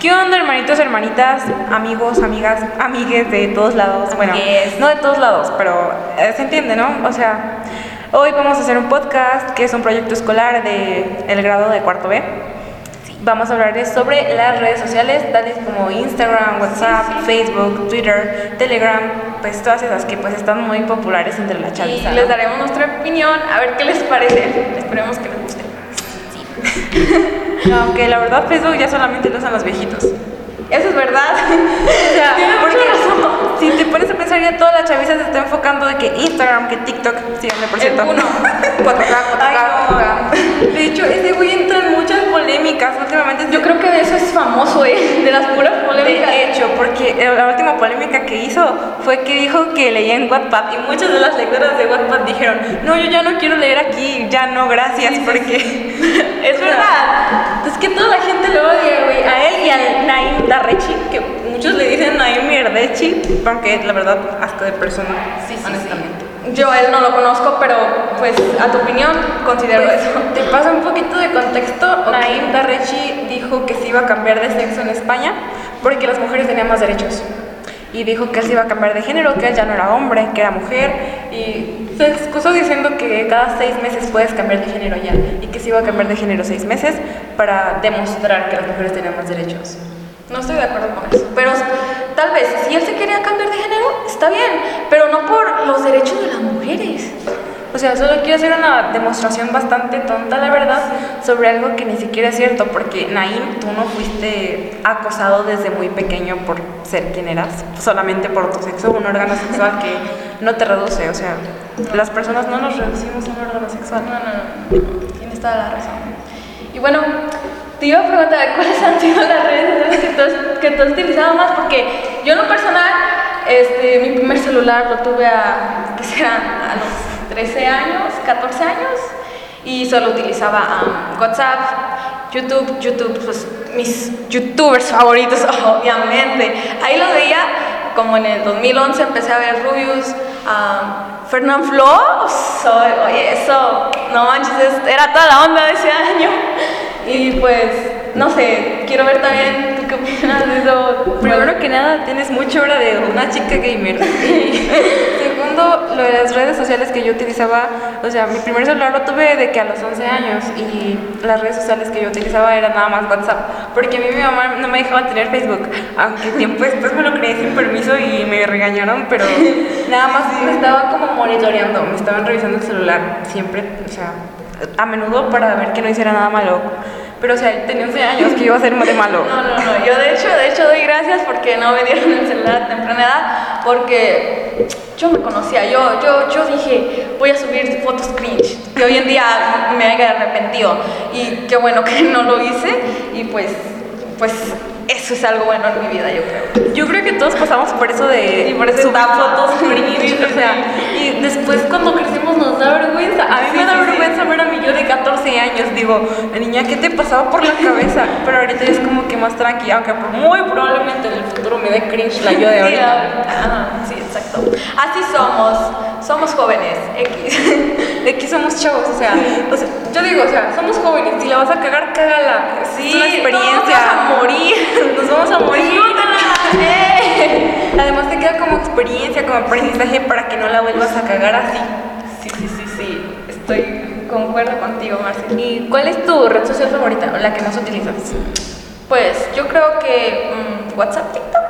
¿Qué onda, hermanitos, hermanitas, amigos, amigas, amigues de todos lados? Bueno, Amigues. no de todos lados, pero eh, se entiende, ¿no? O sea, hoy vamos a hacer un podcast que es un proyecto escolar de el grado de cuarto B. Vamos a hablar sobre las redes sociales, tales como Instagram, WhatsApp, Facebook, Twitter, Telegram, pues todas esas que pues están muy populares entre la Y chaviza. les ¿no? daremos nuestra opinión, a ver qué les parece. Esperemos que les guste. Aunque la verdad Facebook ya solamente lo usan los viejitos. Eso es verdad. O sea, porque si te pones a pensar ya toda la chaviza se está enfocando de que Instagram, que TikTok, síganme por cierto. Uno. 4K, 4K, Ay, no. 4K. De hecho, ese güey entra en muchas polémicas últimamente. Yo creo que de eso es famoso, ¿eh? De las puras polémicas. de hecho, porque eh, la última polémica que hizo fue que dijo que leía en Wattpad y muchas de las lectoras de Wattpad dijeron, no, yo ya no quiero leer aquí, ya no, gracias, porque... Es verdad. Es que toda la gente lo odia, güey. A él y al Naim Darrechi, que muchos le dicen Naim Mierdechi, aunque la verdad, hasta de persona, Sí, sí, honestamente. Yo a él no lo conozco, pero pues a tu opinión considero Pues, eso. te paso un poquito de contexto. Naim Darrechi dijo que se iba a cambiar de sexo en España porque las mujeres tenían más derechos. Y dijo que él se iba a cambiar de género, que él ya no era hombre, que era mujer. Y se excusó diciendo que cada seis meses puedes cambiar de género ya. Y que se iba a cambiar de género seis meses para demostrar que las mujeres tenían más derechos. No estoy de acuerdo con eso. Pero tal vez, si él se quería cambiar de género, está bien. Pero no por los derechos de las mujeres. O sea, solo quiero hacer una demostración bastante tonta, la verdad, sobre algo que ni siquiera es cierto, porque Naim, tú no fuiste acosado desde muy pequeño por ser quien eras, solamente por tu sexo, un órgano sexual que no te reduce, o sea, las personas no nos reducimos a un órgano sexual. No, no, no. Tienes toda la razón. Y bueno, te iba a preguntar cuáles han sido las redes que tú has, que utilizado más, porque yo en lo personal, este, mi primer celular lo tuve a, ¿qué será? A los 13 años, 14 años, y solo utilizaba um, WhatsApp, YouTube, YouTube, pues mis youtubers favoritos, obviamente. Ahí los veía, como en el 2011 empecé a ver Rubius, um, Fernand Flo, oye, eso, no manches, es- era toda la onda de ese año. Y pues, no sé, quiero ver también, ¿tú qué opinas de eso? Primero que nada, tienes mucha hora de una chica gamer. Y segundo, lo de las redes sociales que yo utilizaba, o sea, mi primer celular lo tuve de que a los 11 años y las redes sociales que yo utilizaba eran nada más WhatsApp, porque a mí mi mamá no me dejaba tener Facebook, aunque tiempo después me lo creé sin permiso y me regañaron, pero nada más me estaba como monitoreando, me estaban revisando el celular siempre, o sea, a menudo para ver que no hiciera nada malo. Pero, o sea, tenía 11 años, que iba a ser de malo. No, no, no. Yo de hecho, de hecho doy gracias porque no me dieron el celular a temprana edad, porque yo me conocía, yo, yo, yo dije, voy a subir fotos cringe, que hoy en día me haya arrepentido. Y qué bueno que no lo hice, y pues, pues eso es algo bueno en mi vida, yo creo. Yo creo que todos pasamos por eso de Sí, por subir fotos o sea, y después cuando crecimos nos da vergüenza. A mí Sí, me da sí, vergüenza ver a mí yo de 14 años, digo, niña, ¿qué te pasaba por la cabeza? Pero ahorita es como que más tranqui, aunque muy probablemente en el futuro me dé cringe la yo de ahorita. ajá, sí, exacto. Así somos, somos jóvenes, X. De que somos chavos, o sea, o sea, yo digo, o sea, somos jóvenes, si la vas a cagar, cágala. Sí, es una experiencia. no vas a morir. Nos vamos a morir. ¡Eh! Además te queda como experiencia, como aprendizaje para que no la vuelvas a cagar así. Sí, sí, sí, sí. Estoy concuerdo contigo, Marcel. ¿Y cuál es tu red social favorita o la que más utilizas? Pues yo creo que mm, WhatsApp, TikTok.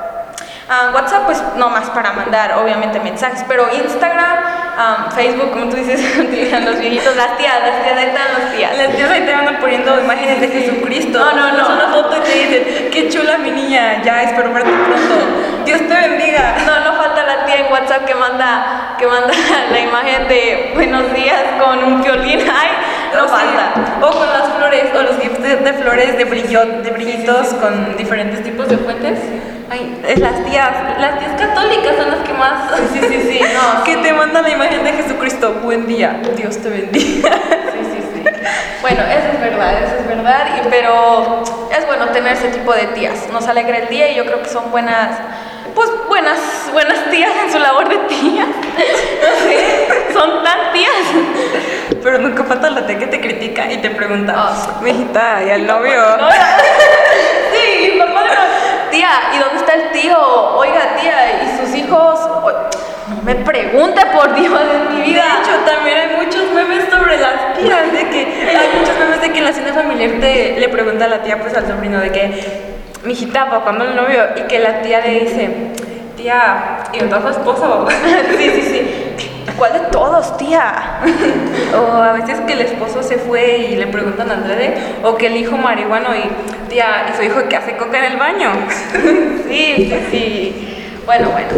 Ah, WhatsApp, pues no más para mandar, obviamente, mensajes, pero Instagram, ah, Facebook, como tú dices, utilizan los viejitos, las tías, las tías, ahí están las tías. Las tías ahí te andan poniendo imágenes de Jesucristo. No, no, no. Es una foto y te dicen, qué chula mi niña, ya espero verte pronto. Dios te bendiga. No, no tía en WhatsApp que manda, que manda la imagen de buenos días con un violín. Ay, no falta. O con las flores, o los gifs de, de flores de, brillo, de brillitos con diferentes tipos de fuentes. Ay, es las tías, las tías católicas son las que más. Sí, sí, sí, no. que te mandan la imagen de Jesucristo. Buen día, Dios te bendiga. Sí, sí, sí. Bueno, eso es verdad, eso es verdad, y, pero es bueno tener ese tipo de tías. Nos alegra el día y yo creo que son buenas, pues buenas, buenas tías en su labor de tía. No sé, son tan tías. Pero nunca falta la tía que te critica y te pregunta, sí. mijita, ¿y al novio? No, Sí, ¿y por tía, ¿y dónde está el tío? Oiga, tía, ¿y sus hijos? No me pregunte, por Dios, en mi vida. De hecho, también hay muchos memes sobre las tías, de que hay muchos memes de que en la cena familiar te, le pregunta a la tía, pues al sobrino, de que, mi hijita, ¿para cuándo el novio? Y que la tía le dice, tía, ¿y está su esposo? sí, sí, sí. ¿Cuál de todos, tía? o a veces que el esposo se fue y le preguntan a Andrés, o que el hijo marihuano y, tía, ¿y su hijo que hace coca en el baño? sí, sí, sí. Bueno, bueno.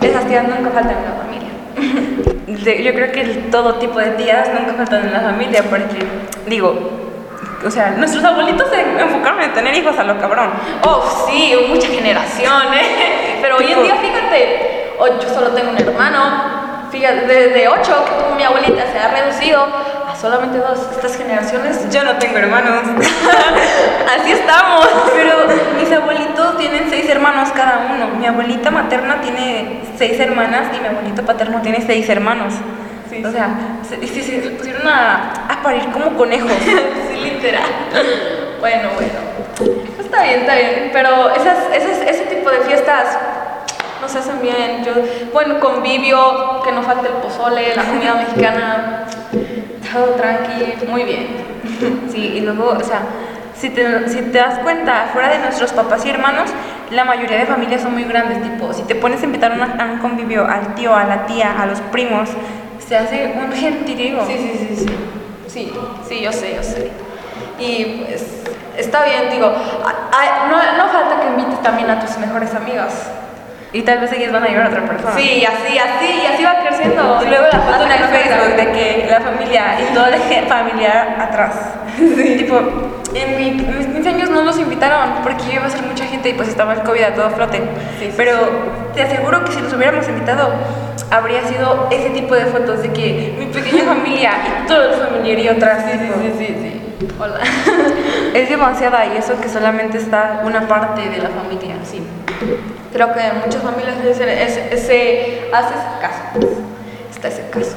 Esas tías nunca faltan en la familia. Yo creo que todo tipo de tías nunca faltan en la familia porque, digo, o sea, nuestros abuelitos se enfocaron en tener hijos a lo cabrón. Oh, sí, mucha generación, ¿eh? Pero hoy en día, fíjate, oh, yo solo tengo un hermano. Fíjate, desde ocho que tuvo mi abuelita se ha reducido a solamente dos. Estas generaciones. Yo no tengo hermanos. Así estamos. Pero mis abuelitos tienen seis hermanos cada uno. Mi abuelita materna tiene seis hermanas y mi abuelito paterno tiene seis hermanos. Sí, o sea, se, se, se, pusieron a, a parir como conejos. sí, literal. Bueno, bueno. Está bien, está bien. Pero esas, esas, ese tipo de fiestas no se hacen bien. Yo, bueno, convivio, que no falte el pozole, la comida mexicana, todo tranqui, muy bien. Sí, y luego, o sea, si te, si te das cuenta, fuera de nuestros papás y hermanos, la mayoría de familias son muy grandes, tipo, si te pones a invitar una, a un convivio al tío, a la tía, a los primos, se hace un gentío. Sí, sí, sí, sí. Sí, sí, yo sé, yo sé. Y pues está bien, digo, no, no falta que invites también a tus mejores amigas. Y tal vez ellos van a ayudar a otra persona. Sí, así, así, y así va creciendo. Y luego la foto en el Facebook de que la familia y todo el familiar atrás. Sí. Tipo, en, mi, en, mis 15 años no los invitaron porque iba a ser mucha gente y pues estaba el COVID a todo flote. Sí, Pero te aseguro que si los hubiéramos invitado, habría sido ese tipo de fotos de que mi pequeña familia y todo el familiario atrás. Sí, sí, sí, sí, sí. Hola. es demasiada y eso que solamente está una parte de la familia, sí. Creo que en muchas familias ese, hace ese caso. Está ese caso.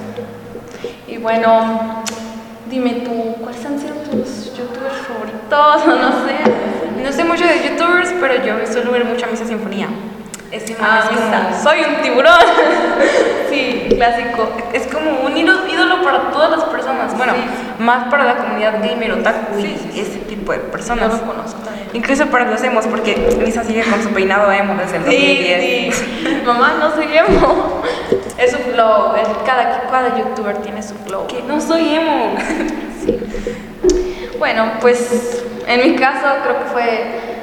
Y bueno, dime tú, ¿cuáles han sido tus youtubers favoritos? No sé. No sé mucho de youtubers, pero yo suelo ver mucho a Misa Sinfonía. Es ah, es como, soy un tiburón. sí, clásico. Es como un ídolo para todas las personas. Bueno, sí. más para la comunidad gamer, otaku sí, y ese tipo de personas. Yo lo conozco también. Incluso para los emos, porque Misa sigue con su peinado emo desde el 2010. Sí, sí. Mamá, no soy emo. Es su flow. Cada, cada youtuber tiene su flow. Que no soy emo. sí. Bueno, pues en mi caso creo que fue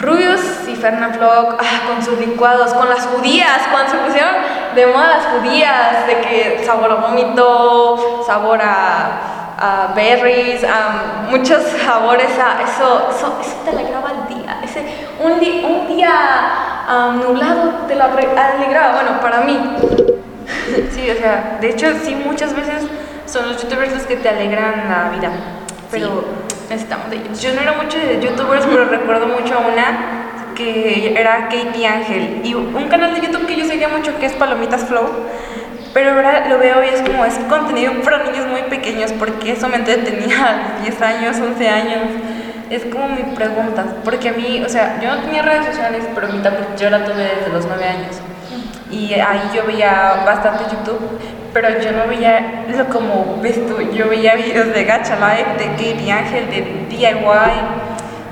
Rubius y Fernand Vlog ah, con sus licuados, con las judías, cuando se pusieron de moda las judías, de que sabor a vómito, sabor a a berries, a muchos sabores, a eso, eso, eso te alegraba el día. Ese, un, di, un día um, nublado te lo alegraba, bueno, para mí. Sí, o sea, de hecho, sí, muchas veces son los youtubers los que te alegran la vida. Pero sí, necesitamos de ellos. Yo no era mucho de youtubers, pero recuerdo mucho a una que era Katie Ángel. Y un canal de YouTube que yo seguía mucho que es Palomitas Flow pero ahora lo veo y es como, es contenido para niños muy pequeños, porque eso me entretenía a 10 años, 11 años. Es como mi pregunta, porque a mí, o sea, yo no tenía redes sociales, pero mi tablet yo la tuve desde los 9 años. Y ahí yo veía bastante YouTube, pero yo no veía lo como ves tú, yo veía videos de Gacha Life, de Katie Ángel, de DIY,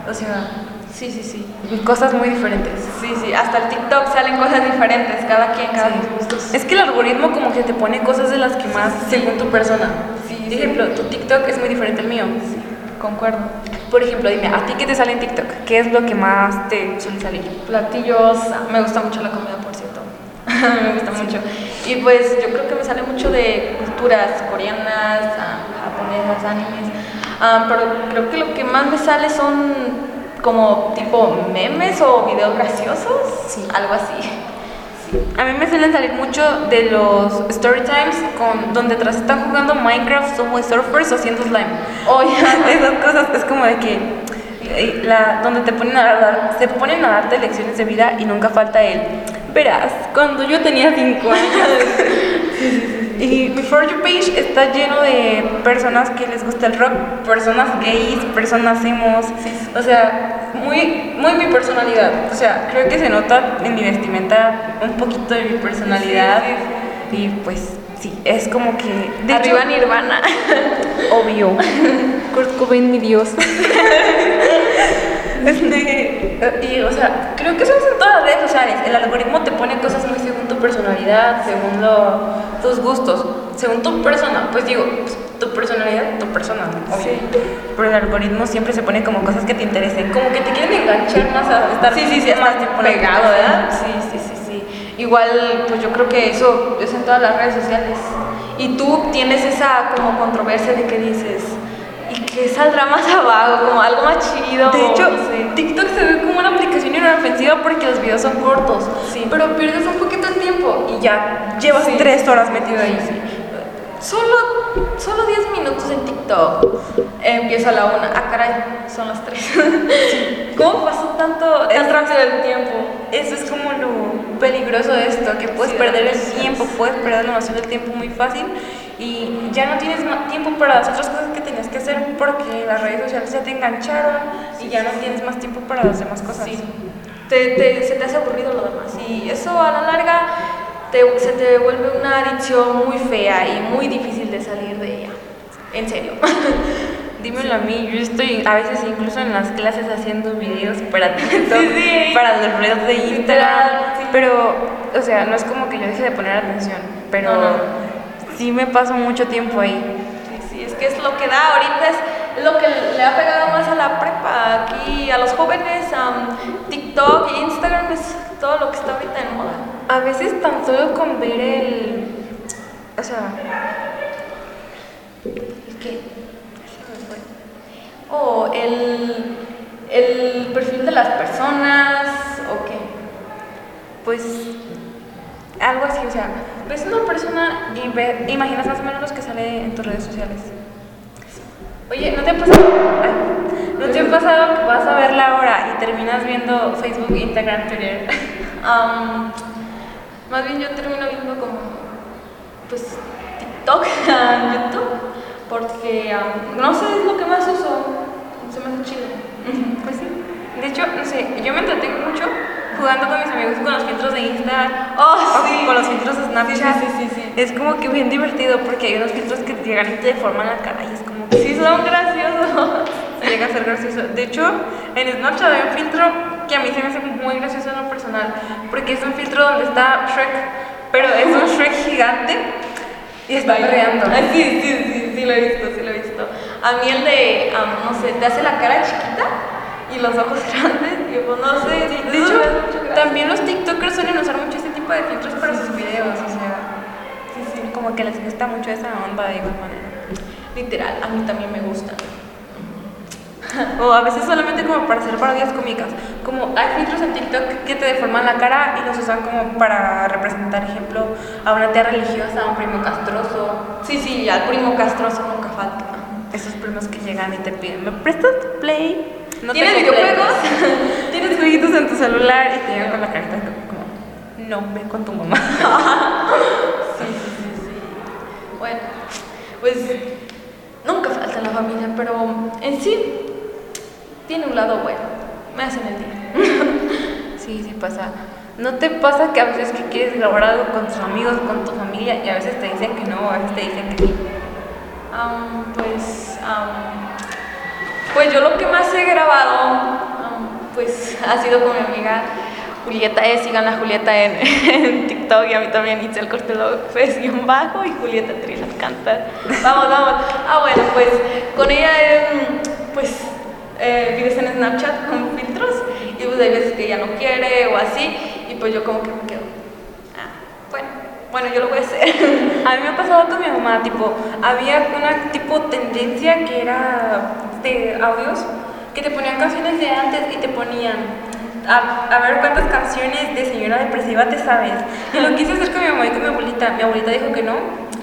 o sea, Sí, sí, sí. Cosas muy diferentes. Sí, sí. Hasta el TikTok salen cosas diferentes, cada quien, cada sí. gustos. Es que el algoritmo como que te pone cosas de las que más sí. según tu persona. Sí, Por ejemplo, tu TikTok es muy diferente al mío. Sí, concuerdo. Por ejemplo, dime, ¿a ti qué te sale en TikTok? ¿Qué es lo que más te suele salir? Platillos. Me gusta mucho la comida. me gusta mucho. Y pues yo creo que me sale mucho de culturas coreanas, japonesas, animes. Um, pero creo que lo que más me sale son como tipo memes o videos graciosos, sí. algo así. Sí. A mí me suelen salir mucho de los story times con, donde tras están jugando Minecraft, Subway Surfers o haciendo slime. Oh, yeah. Esas cosas es como de que eh, la, donde te ponen a dar, se ponen a darte lecciones de vida y nunca falta el verás, cuando yo tenía 5 años. Y mi For You page está lleno de personas que les gusta el rock, personas gays, personas emos, o sea, muy, muy mi personalidad. O sea, creo que se nota en mi vestimenta un poquito de mi personalidad. Y pues sí, es como que... De Arriba Nirvana. Obvio. Kurt Cobain, mi dios. Este, y, o sea, creo que eso es en todas las redes sociales. El algoritmo te pone cosas muy según tu personalidad, según tus gustos, según tu persona. Pues digo, pues, tu personalidad, tu persona, obvio. Pero el algoritmo siempre se pone como cosas que te interesen, como que te quieren enganchar más a estar sí, sí, sí, más tiempo pegado, ¿verdad? Sí, sí, sí, sí. Igual, pues yo creo que eso es en todas las redes sociales. Y tú tienes esa como controversia de que dices, que saldrá más abajo, como algo más chido. De hecho, TikTok se ve como una aplicación inofensiva porque los videos son cortos, sí. pero pierdes un poquito el tiempo y ya llevas tres horas metido ahí. Solo, solo 10 minutos en TikTok. Empieza a la una. Ah, caray, son las 3. ¿Cómo pasó tanto, tan rápido el tiempo? Eso es como lo peligroso de esto, que puedes perder el tiempo, puedes perder la noción del tiempo muy fácil y ya no tienes tiempo para las otras cosas que tenías que hacer porque las redes sociales ya te engancharon y ya no tienes más tiempo para las demás cosas. Sí. Te, se te hace aburrido lo demás y eso a la larga te, se te vuelve una adicción muy fea y muy difícil de salir de ella. En serio. Dímelo a mí, yo estoy a veces incluso en las clases haciendo videos para TikTok, para los redes de Instagram, pero, o sea, no es como que yo deje de poner atención, pero sí me paso mucho tiempo ahí. Sí, sí, es que es lo que da ahorita, es lo que le ha pegado más a la prepa, aquí a los jóvenes, um, TikTok Instagram es todo lo que está ahorita en moda. A veces tan solo con ver el, o sea, ¿el qué? O el, el perfil de las personas, o qué. Pues algo así, o sea, ves una persona y ve, imaginas más o menos lo que sale en tus redes sociales. Oye, ¿no te ha pasado? ¿No te ha pasado que vas a ver la hora y terminas viendo Facebook, Instagram, Twitter? Um, más bien yo termino viendo como, pues, TikTok, YouTube, porque, um, no sé, es lo que más uso, se me hace chido. Pues sí. De hecho, no sé, yo me entretengo mucho jugando con mis amigos con los filtros de Insta oh, sí. con los filtros de Snapchat. Sí, sí, Es como que bien divertido porque hay unos filtros que llegan y te deforman la cara y es como que sí son graciosos. llega a ser gracioso. De hecho, en Snapchat hay un filtro que a mí se me hace muy gracioso en lo personal porque es un filtro donde está Shrek, pero es un Shrek gigante y está perreando. Ah, sí, sí, sí, sí lo he visto, sí lo he visto. A mí el de, no sé, te hace la cara chiquita y los ojos grandes, y pues no sé. de hecho, también los TikTokers suelen usar mucho este tipo de filtros para sus videos, o sea, sí, sí, como que les gusta mucho esa onda de igual manera. Literal, a mí también me gusta. o a veces solamente como para hacer parodias cómicas. Como hay filtros en TikTok que te deforman la cara y los usan como para representar, ejemplo, a una tía religiosa, a un primo castroso. Sí, sí, al primo castroso nunca falta. Esos primos que llegan y te piden, ¿me prestas play? ¿Tienes videojuegos? ¿Tienes jueguitos en tu celular? Y te llegan con la carta como, no, ven con tu mamá. sí, sí, sí, sí. Bueno, pues nunca falta la familia, pero en sí tiene un lado bueno. Me hacen el día. sí, sí pasa. ¿No te pasa que a veces que quieres grabar algo con tus amigos, con tu familia, y a veces te dicen que no, a veces te dicen que sí? pues pues yo lo que más he grabado, um, pues ha sido con mi amiga Julieta E, sigan a Julieta en, TikTok y a mí también Itzel Cortelopez y un bajo y Julieta Trilas canta. Vamos, vamos. Ah, bueno, pues con ella em, pues eh, vives en Snapchat con filtros y pues hay veces que ella no quiere o así y pues yo como que me quedo. Ah, bueno. Bueno, yo lo voy a hacer. A mí me ha pasado con mi mamá, tipo, había una tipo tendencia que era de audios que te ponían canciones de antes y te ponían a, ver cuántas canciones de señora depresiva te sabes. Y lo quise hacer con mi mamá y con mi abuelita. Mi abuelita dijo que no,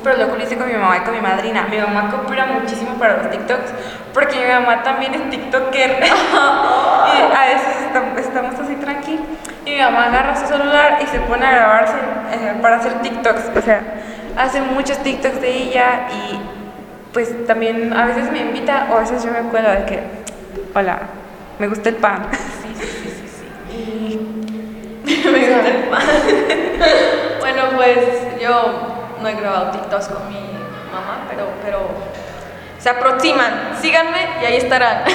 pero luego lo hice con mi mamá y con mi madrina. Mi mamá coopera muchísimo para los TikToks porque mi mamá también es TikToker. y a veces estamos así tranquilos y mi mamá agarra su celular y se pone a grabarse eh, para hacer TikToks. O sea, hace muchos TikToks de ella y pues también a veces me invita o a veces yo me acuerdo de que, hola, me gusta el pan. Sí, sí, sí, sí. sí. Y Me gusta el pan. bueno, pues yo no he grabado TikToks con mi mamá, pero, pero se aproximan. Síganme y ahí estarán.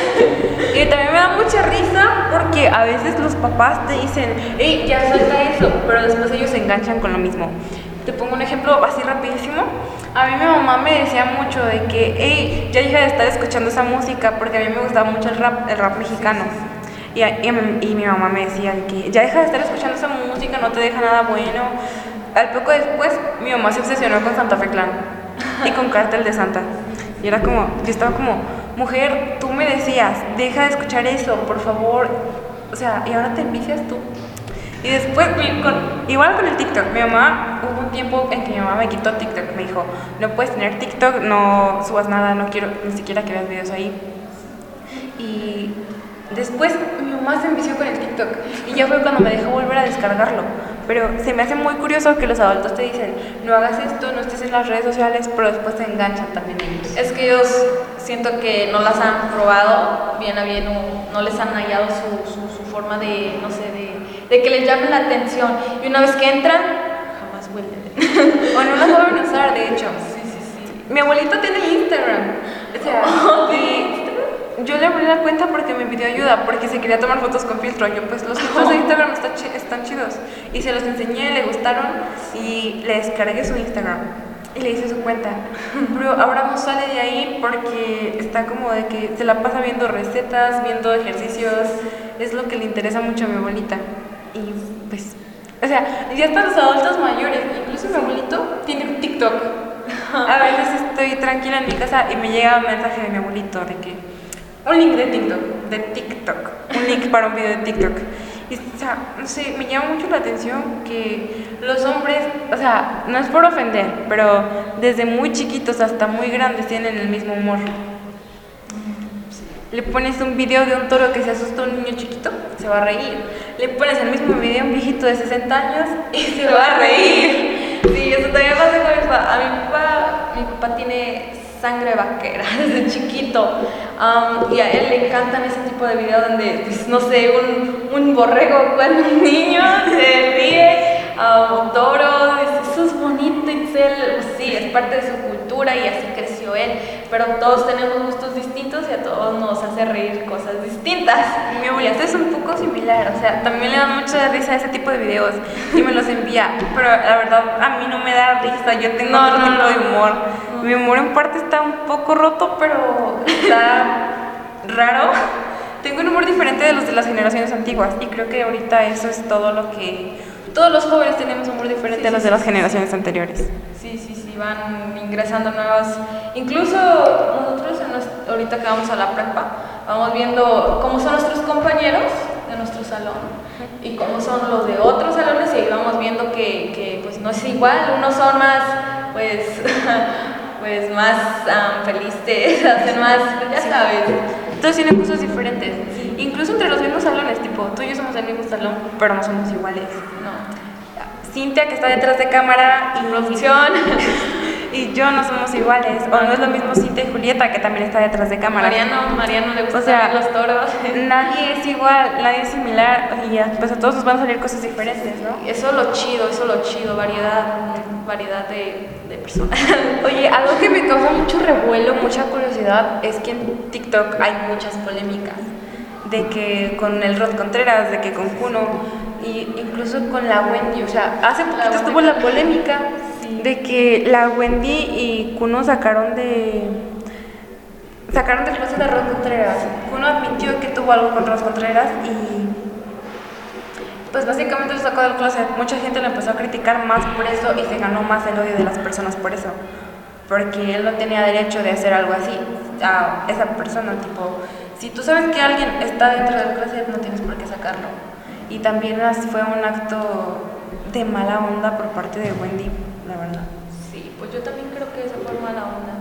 Y también me da mucha risa porque a veces los papás te dicen, hey, ya suelta eso, pero después ellos se enganchan con lo mismo. Te pongo un ejemplo así rapidísimo. A mí mi mamá me decía mucho de que, hey, ya deja de estar escuchando esa música porque a mí me gustaba mucho el rap, el rap mexicano. Y, y y mi mamá me decía de que ya deja de estar escuchando esa música, no te deja nada bueno. Al poco después, mi mamá se obsesionó con Santa Fe Clan y con Cártel de Santa. Y era como, yo estaba como, mujer, tú me decías, deja de escuchar eso, por favor. O sea, y ahora te envicias tú. Y después, con- igual con el TikTok, mi mamá, hubo un tiempo en que mi mamá me quitó TikTok. Me dijo, no puedes tener TikTok, no subas nada, no quiero ni siquiera que veas videos ahí. Y después mi mamá se envició con el TikTok y ya fue cuando me dejó volver a descargarlo. Pero se me hace muy curioso que los adultos te dicen, no hagas esto, no estés en las redes sociales, pero después te enganchan también ellos. Es que ellos siento que no las han probado bien a bien no les han hallado su, su forma de, no sé, de, que les llame la atención. Y una vez que entran, jamás vuelven. O no las vuelven a usar, de hecho. Sí, sí, sí. Mi abuelita tiene Instagram. O sea, y yo le abrí la cuenta porque me pidió ayuda, porque se quería tomar fotos con filtro. Yo, pues los filtros de Instagram están, chi- están chidos. Y se los enseñé, le gustaron y le descargué su Instagram. Y le hice su cuenta. Pero ahora no sale de ahí porque está como de que se la pasa viendo recetas, viendo ejercicios. Es lo que le interesa mucho a mi abuelita. Y pues, o sea, ya están los adultos mayores. Incluso mi abuelito tiene un TikTok. A veces estoy tranquila en mi casa y me llega un mensaje de mi abuelito de que un link de TikTok, de TikTok, un link para un video de TikTok. Y, o sea, no sé, me llama mucho la atención que los hombres, o sea, no es por ofender, pero desde muy chiquitos hasta muy grandes tienen el mismo humor. Le pones un video de un toro que se asusta a un niño chiquito, se va a reír. Le pones el mismo video a un viejito de 60 años y se va a reír. Sí, eso también pasa con mi papá. A mi papá, mi papá tiene sangre vaquera desde chiquito. Y a él le encantan ese tipo de videos donde, pues, no sé, un, un borrego con un niño se ríe, am, toro, dice, eso es bonito, Itzel. Pues sí, es parte de su cultura y así creció él. Pero todos tenemos gustos distintos y a todos nos hace reír cosas distintas. Mi abuelita es un poco similar, o sea, también le dan mucha risa ese tipo de videos y me los envía, pero la verdad a mí no me da risa, yo tengo No, otro no, tipo no. de humor. Mi humor en parte está un poco roto, pero está raro. Tengo un humor diferente de los de las generaciones antiguas y creo que ahorita eso es todo lo que... Todos los jóvenes tenemos humor diferente Sí, a los de las sí, generaciones anteriores. Sí, sí, sí, van ingresando nuevas. Incluso nosotros en ahorita que vamos a la prepa, vamos viendo cómo son nuestros compañeros de nuestro salón y cómo son los de otros salones y ahí vamos viendo que, que, pues no es igual, unos son más pues pues más am, felices, hacen más, ya sabes. Todos tienen cosas diferentes, incluso entre los mismos salones, tipo, tú y yo somos del mismo salón, pero no somos iguales. No. Cintia, que está detrás de cámara, y Producción. y yo no somos iguales. O no es lo mismo Cintia y Julieta, que también está detrás de cámara. Mariano, Mariano le gusta O sea, los toros. Nadie es igual, nadie es similar. Y pues a todos nos van a salir cosas diferentes, ¿no? Eso es lo chido, eso es lo chido, variedad, variedad de, de personas. Oye, algo que me causa mucho revuelo, mucha curiosidad, es que en TikTok hay muchas polémicas. De que con el Rod Contreras, de que con Kuno, y incluso con la Wendy. O sea, hace poquito Wendy estuvo la polémica Sí. de que la Wendy y Kuno sacaron de. Sacaron del closet a Rod Contreras. Kuno admitió que tuvo algo con Rod Contreras y. Pues básicamente lo sacó del closet. Mucha gente lo empezó a criticar más por eso y se ganó más el odio de las personas por eso. Porque él no tenía derecho de hacer algo así a esa persona. Tipo, si tú sabes que alguien está dentro del closet, no tienes por qué sacarlo. Y también fue un acto de mala onda por parte de Wendy, la verdad. Sí, pues yo también creo que esa fue mala onda.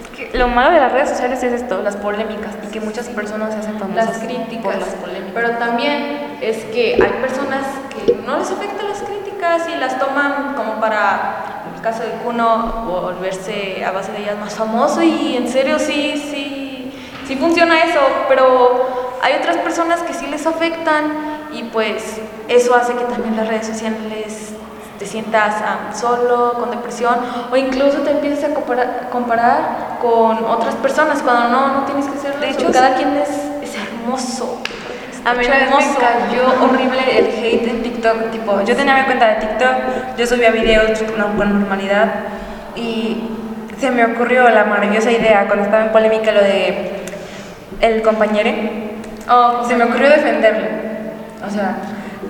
Es que lo malo de las redes sociales es esto, las polémicas y que muchas personas se hacen famosas Las críticas. por las polémicas. Pero también es que hay personas que no les afectan las críticas y las toman como para el caso de Kuno, volverse a base de ellas más famoso y en serio sí, sí, sí funciona eso, pero hay otras personas que sí les afectan y pues eso hace que también las redes sociales te sientas um, solo, con depresión, o incluso te empieces a comparar, comparar, con otras personas cuando no, no tienes que ser De hecho, cada quien es, es hermoso. A mí me cayó horrible el hate en TikTok. Tipo, yo tenía mi cuenta de TikTok, yo subía videos con normalidad y se me ocurrió la maravillosa idea cuando estaba en polémica lo de el compañero. Oh, se me ocurrió defenderle. O sea,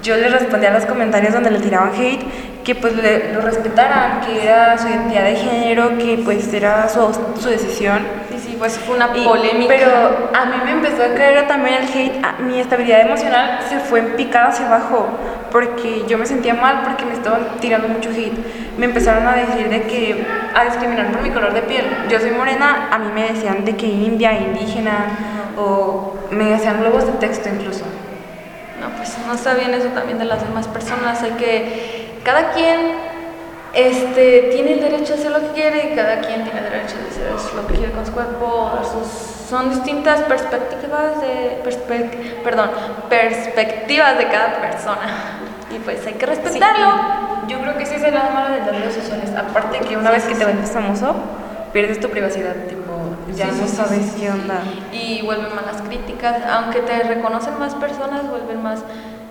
yo le respondía a los comentarios donde le tiraban hate que pues lo respetaran, que era su identidad de género, que pues era su, su decisión. Sí, sí, pues fue una polémica. Pero a mí me empezó a caer también el hate, mi estabilidad emocional se fue en picada hacia abajo, porque yo me sentía mal porque me estaban tirando mucho hate. Me empezaron a decir de que, a discriminar por mi color de piel. Yo soy morena, a mí me decían de que india, indígena, o me hacían globos de texto incluso. No, pues no está bien eso también de las demás personas, hay que cada quien este, tiene el derecho a hacer lo que quiere y cada quien tiene el derecho a hacer lo que quiere con su cuerpo. son distintas perspectivas de, perdón, perspectivas de cada persona. Y pues hay que respetarlo. yo creo que ese es el lado malo de las redes sociales. Aparte que una vez que te vuelves famoso, pierdes tu privacidad, tipo, ya no sabes qué onda. Y vuelven malas críticas, aunque te reconocen más personas, vuelven más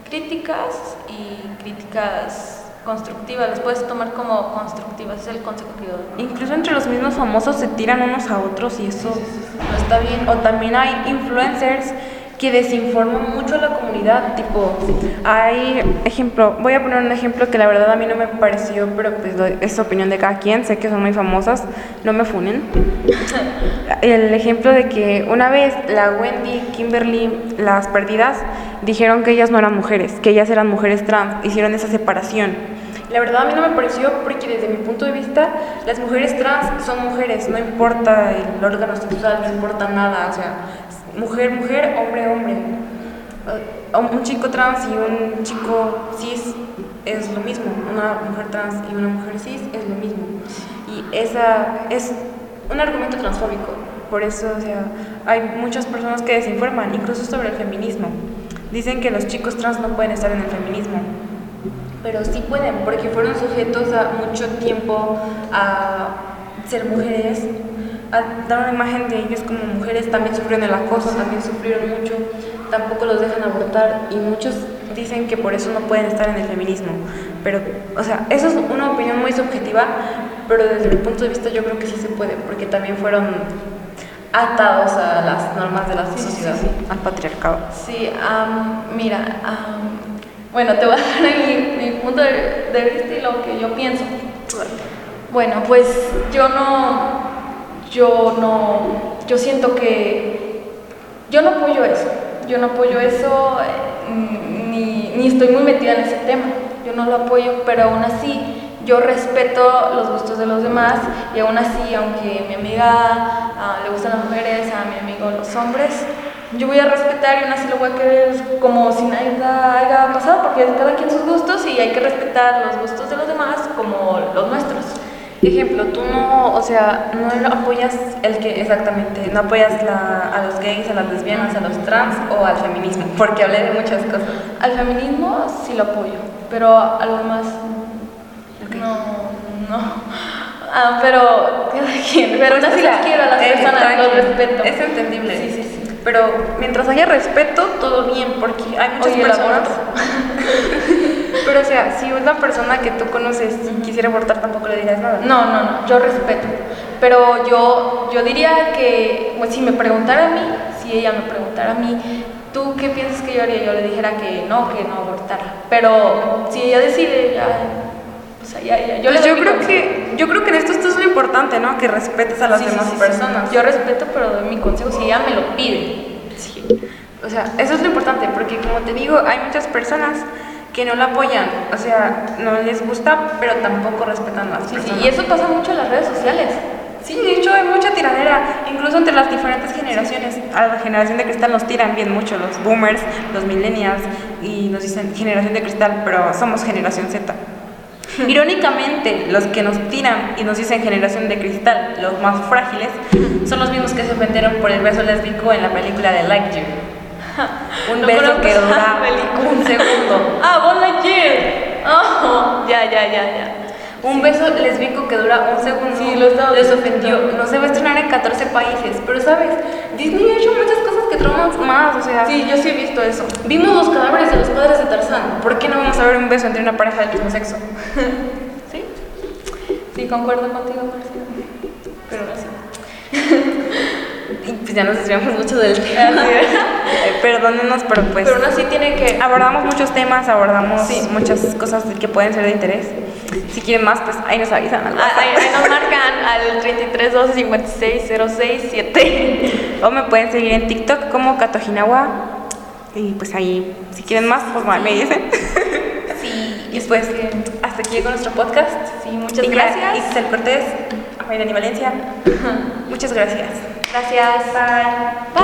críticas y críticas constructivas, las puedes tomar como constructivas, es el consejo que yo doy. Incluso entre los mismos famosos se tiran unos a otros y eso no está bien. O también hay influencers que desinforman mucho a la comunidad, tipo, hay ejemplo, voy a poner un ejemplo que la verdad a mí no me pareció, pero pues es opinión de cada quien, sé que son muy famosas, no me funen. El ejemplo de que una vez la Wendy, Kimberly, las perdidas, dijeron que ellas no eran mujeres, que ellas eran mujeres trans, hicieron esa separación. La verdad a mí no me pareció porque desde mi punto de vista las mujeres trans son mujeres, no importa el órgano sexual, no importa nada, o sea, mujer, mujer, hombre, hombre. Un chico trans y un chico cis es lo mismo, una mujer trans y una mujer cis es lo mismo. Y esa es un argumento transfóbico. Por eso, o sea, hay muchas personas que desinforman, incluso sobre el feminismo. Dicen que los chicos trans no pueden estar en el feminismo, pero sí pueden, porque fueron sujetos a mucho tiempo a ser mujeres, a dar una imagen de ellos como mujeres, también sufrieron el acoso, también sufrieron mucho, tampoco los dejan abortar y muchos dicen que por eso no pueden estar en el feminismo. Pero, o sea, eso es una opinión muy subjetiva, pero desde mi punto de vista yo creo que sí se puede, porque también fueron atados a las normas de la sociedad, al patriarcado. Sí, mira, bueno, te voy a dar mi, mi punto de, de vista y lo que yo pienso. Bueno, pues yo no, yo no, yo siento que yo no apoyo eso, yo no apoyo eso, mm, ni, ni estoy muy metida en ese tema, yo no lo apoyo, pero aún así yo respeto los gustos de los demás y aún así, aunque mi amiga ah, le gustan las mujeres, a mi amigo los hombres, yo voy a respetar y aún así lo voy a querer como si nada haya pasado, porque cada quien sus gustos y hay que respetar los gustos de los demás como los nuestros. Ejemplo, tú no, o sea, no apoyas el que exactamente, no apoyas a los gays, a las lesbianas, a los trans o al feminismo, porque hablé de muchas cosas. Al feminismo sí lo apoyo, pero a lo más no, no. Ah, pero cada quien, pero aún así las quiero a las personas, los respeto. Es entendible. Sí, sí, sí. Pero mientras haya respeto, todo bien, porque hay muchas Oye, personas. Pero o sea, si una persona que tú conoces quisiera abortar, tampoco le dirías nada. No, no, no, yo respeto. Pero yo, yo diría que pues, si me preguntara a mí, si ella me preguntara a mí, ¿tú qué piensas que yo haría? Yo le dijera que no, que no abortara. Pero si ella decide, ya, pues ya. Yo, pues yo creo que yo creo que en esto esto es lo importante, ¿no? Que respetes a las demás personas. Yo respeto, pero doy mi consejo si ella me lo pide. O sea, eso es lo importante, porque como te digo, hay muchas personas que no la apoyan, o sea, no les gusta, pero tampoco respetan las personas. y eso pasa mucho en las redes sociales. Sí, de hecho hay mucha tiradera, incluso entre las diferentes generaciones. A la generación de cristal nos tiran bien mucho, los boomers, los millennials, y nos dicen generación de cristal, pero somos generación Z. Irónicamente, los que nos tiran y nos dicen generación de cristal, los más frágiles, son los mismos que se ofendieron por el beso lésbico en la película de Lightyear. Un No beso que dura película. un segundo. Ah, Buzz Lightyear. Oh, ya, ya, ya, ya. Un beso lésbico que dura un segundo. Sí, lo estaba Les ofendió. No se va a estrenar en 14 países. Pero, ¿sabes? Disney ha hecho muchas cosas que trauman más. O sea, Sí, yo sí he visto eso. vimos los cadáveres de los padres de Tarzán. ¿Por qué no vamos a ver un beso entre una pareja del mismo sexo? ¿Sí? Sí, concuerdo contigo, Marcia. Pero no sé. Y pues ya nos desviamos mucho del tema. Perdónenos, pero pues. Pero aún así tiene que... Abordamos muchos temas, abordamos Sí. muchas cosas que pueden ser de interés. Si quieren más, pues ahí nos avisan. al Ah. Ahí, ahí nos marcan al 33 12 56 06 7. O me pueden seguir en TikTok como Katojinawa. Y pues ahí, si quieren más, pues me dicen. Sí, Y pues hasta aquí llegó nuestro podcast. Sí, muchas Y gracias. Y Giselle Cortés, Mayrani Valencia. Muchas gracias. Gracias. Bye.